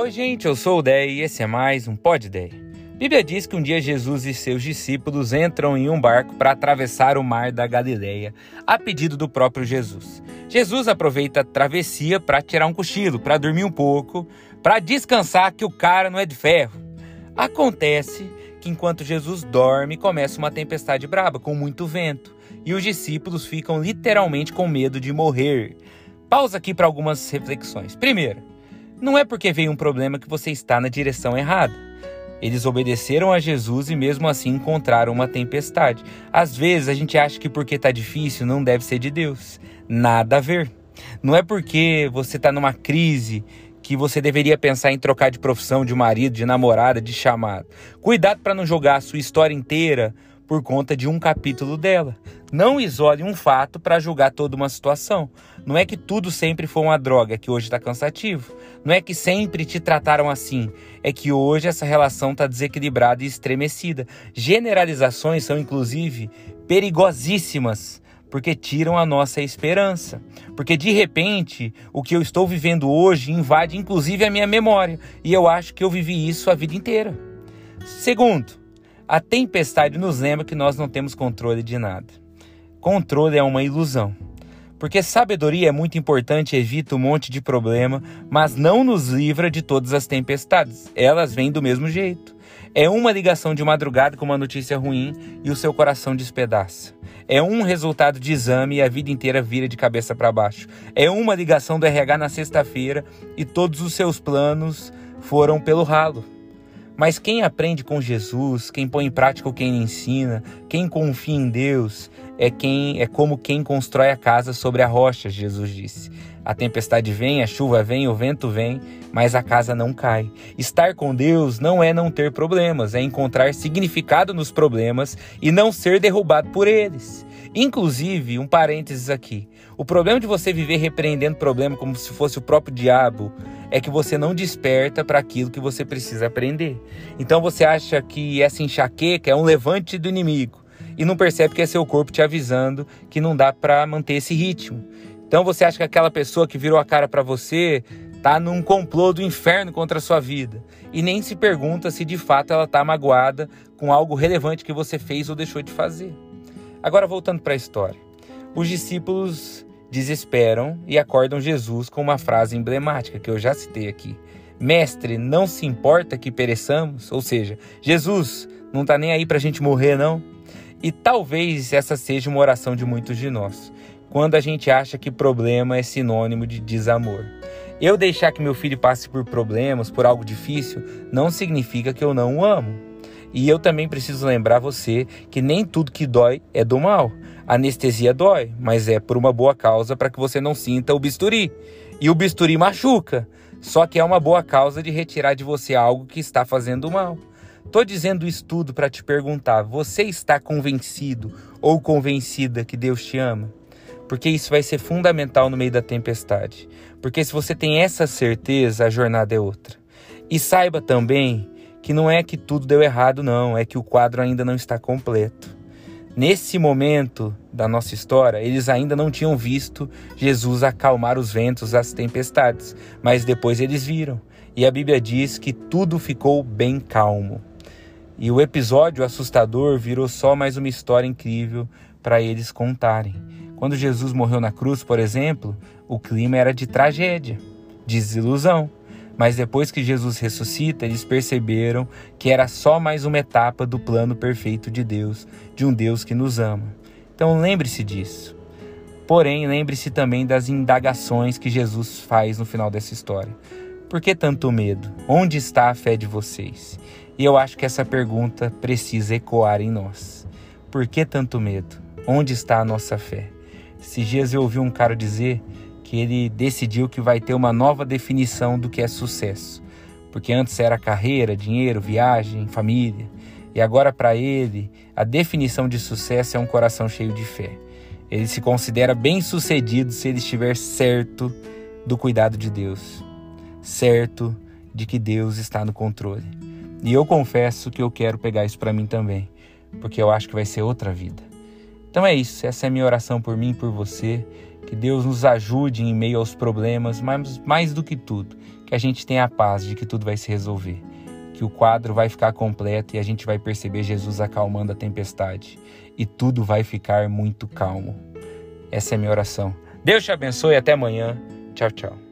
Oi, gente, eu sou o Dé e esse é mais um Pod Dé. Bíblia diz que um dia Jesus e seus discípulos entram em um barco para atravessar o mar da Galileia, a pedido do próprio Jesus. Jesus aproveita a travessia para tirar um cochilo, para dormir um pouco, para descansar que o cara não é de ferro. Acontece que enquanto Jesus dorme, começa uma tempestade braba com muito vento, e os discípulos ficam literalmente com medo de morrer. Pausa aqui para algumas reflexões. Primeiro, não é porque veio um problema que você está na direção errada. Eles obedeceram a Jesus e mesmo assim encontraram uma tempestade. Às vezes a gente acha que porque está difícil não deve ser de Deus. Nada a ver. Não é porque você está numa crise que você deveria pensar em trocar de profissão, de marido, de namorada, de chamado. Cuidado para não jogar a sua história inteira por conta de um capítulo dela. Não isole um fato para julgar toda uma situação. Não é que tudo sempre foi uma droga, que hoje está cansativo. Não é que sempre te trataram assim. É que hoje essa relação está desequilibrada e estremecida. Generalizações são, inclusive, perigosíssimas porque tiram a nossa esperança. Porque de repente, o que eu estou vivendo hoje invade inclusive a minha memória, e eu acho que eu vivi isso a vida inteira. Segundo, a tempestade nos lembra que nós não temos controle de nada. Controle é uma ilusão. Porque sabedoria é muito importante, evita um monte de problema, mas não nos livra de todas as tempestades. Elas vêm do mesmo jeito. É uma ligação de madrugada com uma notícia ruim e o seu coração despedaça. É um resultado de exame e a vida inteira vira de cabeça para baixo. É uma ligação do RH na sexta-feira e todos os seus planos foram pelo ralo. Mas quem aprende com Jesus, quem põe em prática o que ele ensina, quem confia em Deus, é quem é como quem constrói a casa sobre a rocha, Jesus disse. A tempestade vem, a chuva vem, o vento vem, mas a casa não cai. Estar com Deus não é não ter problemas, é encontrar significado nos problemas e não ser derrubado por eles. Inclusive, um parênteses aqui: o problema de você viver repreendendo problema como se fosse o próprio diabo é que você não desperta para aquilo que você precisa aprender. Então você acha que essa enxaqueca é um levante do inimigo e não percebe que é seu corpo te avisando que não dá para manter esse ritmo. Então você acha que aquela pessoa que virou a cara para você tá num complô do inferno contra a sua vida e nem se pergunta se de fato ela tá magoada com algo relevante que você fez ou deixou de fazer. Agora voltando para a história. Os discípulos desesperam e acordam Jesus com uma frase emblemática que eu já citei aqui. Mestre, não se importa que pereçamos? Ou seja, Jesus não está nem aí para a gente morrer, não? E talvez essa seja uma oração de muitos de nós, quando a gente acha que problema é sinônimo de desamor. Eu deixar que meu filho passe por problemas, por algo difícil, não significa que eu não o amo. E eu também preciso lembrar você que nem tudo que dói é do mal. Anestesia dói, mas é por uma boa causa para que você não sinta o bisturi. E o bisturi machuca, só que é uma boa causa de retirar de você algo que está fazendo mal. Tô dizendo isso tudo para te perguntar: você está convencido ou convencida que Deus te ama? Porque isso vai ser fundamental no meio da tempestade. Porque se você tem essa certeza, a jornada é outra. E saiba também que não é que tudo deu errado, não, é que o quadro ainda não está completo. Nesse momento da nossa história, eles ainda não tinham visto Jesus acalmar os ventos, as tempestades, mas depois eles viram. E a Bíblia diz que tudo ficou bem calmo. E o episódio assustador virou só mais uma história incrível para eles contarem. Quando Jesus morreu na cruz, por exemplo, o clima era de tragédia, desilusão. Mas depois que Jesus ressuscita, eles perceberam que era só mais uma etapa do plano perfeito de Deus, de um Deus que nos ama. Então lembre-se disso. Porém, lembre-se também das indagações que Jesus faz no final dessa história. Por que tanto medo? Onde está a fé de vocês? E eu acho que essa pergunta precisa ecoar em nós. Por que tanto medo? Onde está a nossa fé? Esses dias eu ouvi um cara dizer que ele decidiu que vai ter uma nova definição do que é sucesso. Porque antes era carreira, dinheiro, viagem, família. E agora, para ele, a definição de sucesso é um coração cheio de fé. Ele se considera bem-sucedido se ele estiver certo do cuidado de Deus, certo de que Deus está no controle. E eu confesso que eu quero pegar isso para mim também, porque eu acho que vai ser outra vida. Então é isso, essa é a minha oração por mim e por você Que Deus nos ajude em meio aos problemas, mas mais do que tudo, que a gente tenha a paz de que tudo vai se resolver. Que o quadro vai ficar completo e a gente vai perceber Jesus acalmando a tempestade. E tudo vai ficar muito calmo. Essa é a minha oração. Deus te abençoe e até amanhã. Tchau, tchau.